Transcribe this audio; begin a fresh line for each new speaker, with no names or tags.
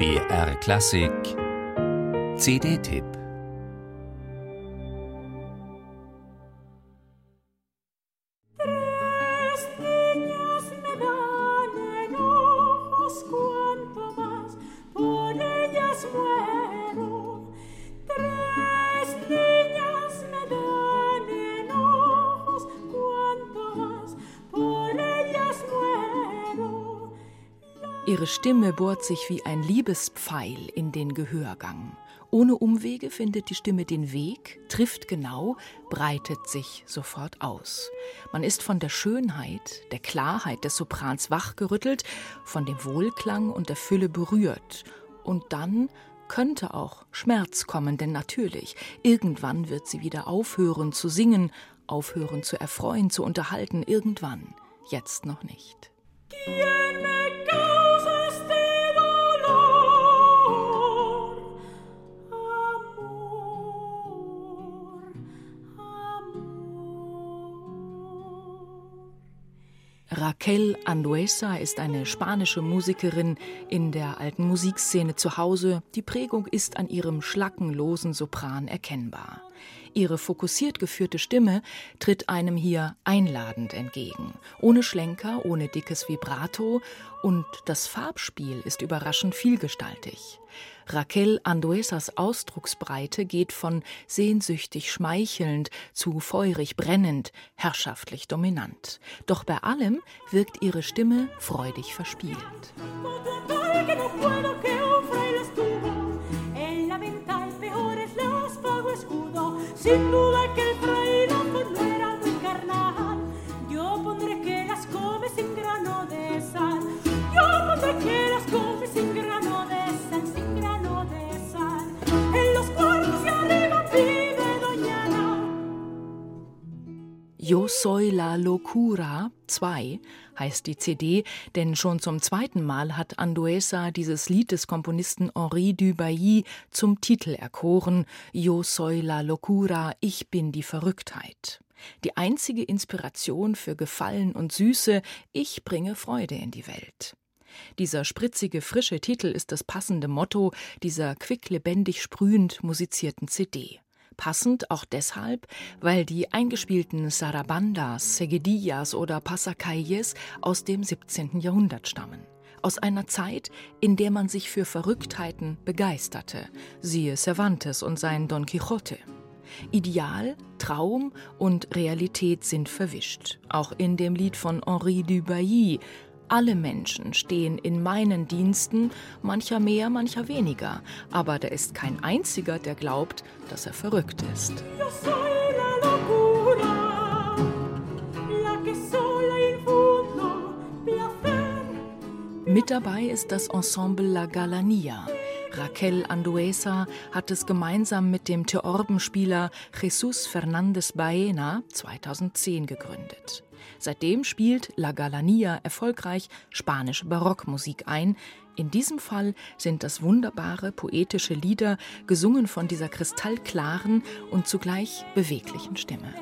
BR Klassik. CD-Tipp
Ihre Stimme bohrt sich wie ein Liebespfeil in den Gehörgang. Ohne Umwege findet die Stimme den Weg, trifft genau, breitet sich sofort aus. Man ist von der Schönheit, der Klarheit des Soprans wachgerüttelt, von dem Wohlklang und der Fülle berührt. Und dann könnte auch Schmerz kommen, denn natürlich, irgendwann wird sie wieder aufhören zu singen, aufhören zu erfreuen, zu unterhalten, irgendwann, jetzt noch nicht. Raquel Anduesa ist eine spanische Musikerin in der alten Musikszene zu Hause. Die Prägung ist an ihrem schlackenlosen Sopran erkennbar. Ihre fokussiert geführte Stimme tritt einem hier einladend entgegen, ohne Schlenker, ohne dickes Vibrato und das Farbspiel ist überraschend vielgestaltig. Raquel Anduesas Ausdrucksbreite geht von sehnsüchtig schmeichelnd zu feurig brennend, herrschaftlich dominant. Doch bei allem wirkt ihre Stimme freudig verspielt. Sin duda que el Yo soy la locura 2 heißt die CD, denn schon zum zweiten Mal hat Anduesa dieses Lied des Komponisten Henri Dubailly zum Titel erkoren: Yo soy la locura, ich bin die Verrücktheit. Die einzige Inspiration für Gefallen und Süße, ich bringe Freude in die Welt. Dieser spritzige, frische Titel ist das passende Motto dieser quicklebendig sprühend musizierten CD. Passend auch deshalb, weil die eingespielten Sarabandas, Segedillas oder Pasacalles aus dem 17. Jahrhundert stammen. Aus einer Zeit, in der man sich für Verrücktheiten begeisterte, siehe Cervantes und sein Don Quixote. Ideal, Traum und Realität sind verwischt. Auch in dem Lied von Henri Dubailly alle Menschen stehen in meinen Diensten, mancher mehr, mancher weniger, aber da ist kein einziger, der glaubt, dass er verrückt ist. Mit dabei ist das Ensemble La Galania. Raquel Anduesa hat es gemeinsam mit dem Theorbenspieler Jesus Fernandez Baena 2010 gegründet. Seitdem spielt La Galania erfolgreich spanische Barockmusik ein. In diesem Fall sind das wunderbare poetische Lieder, gesungen von dieser kristallklaren und zugleich beweglichen Stimme.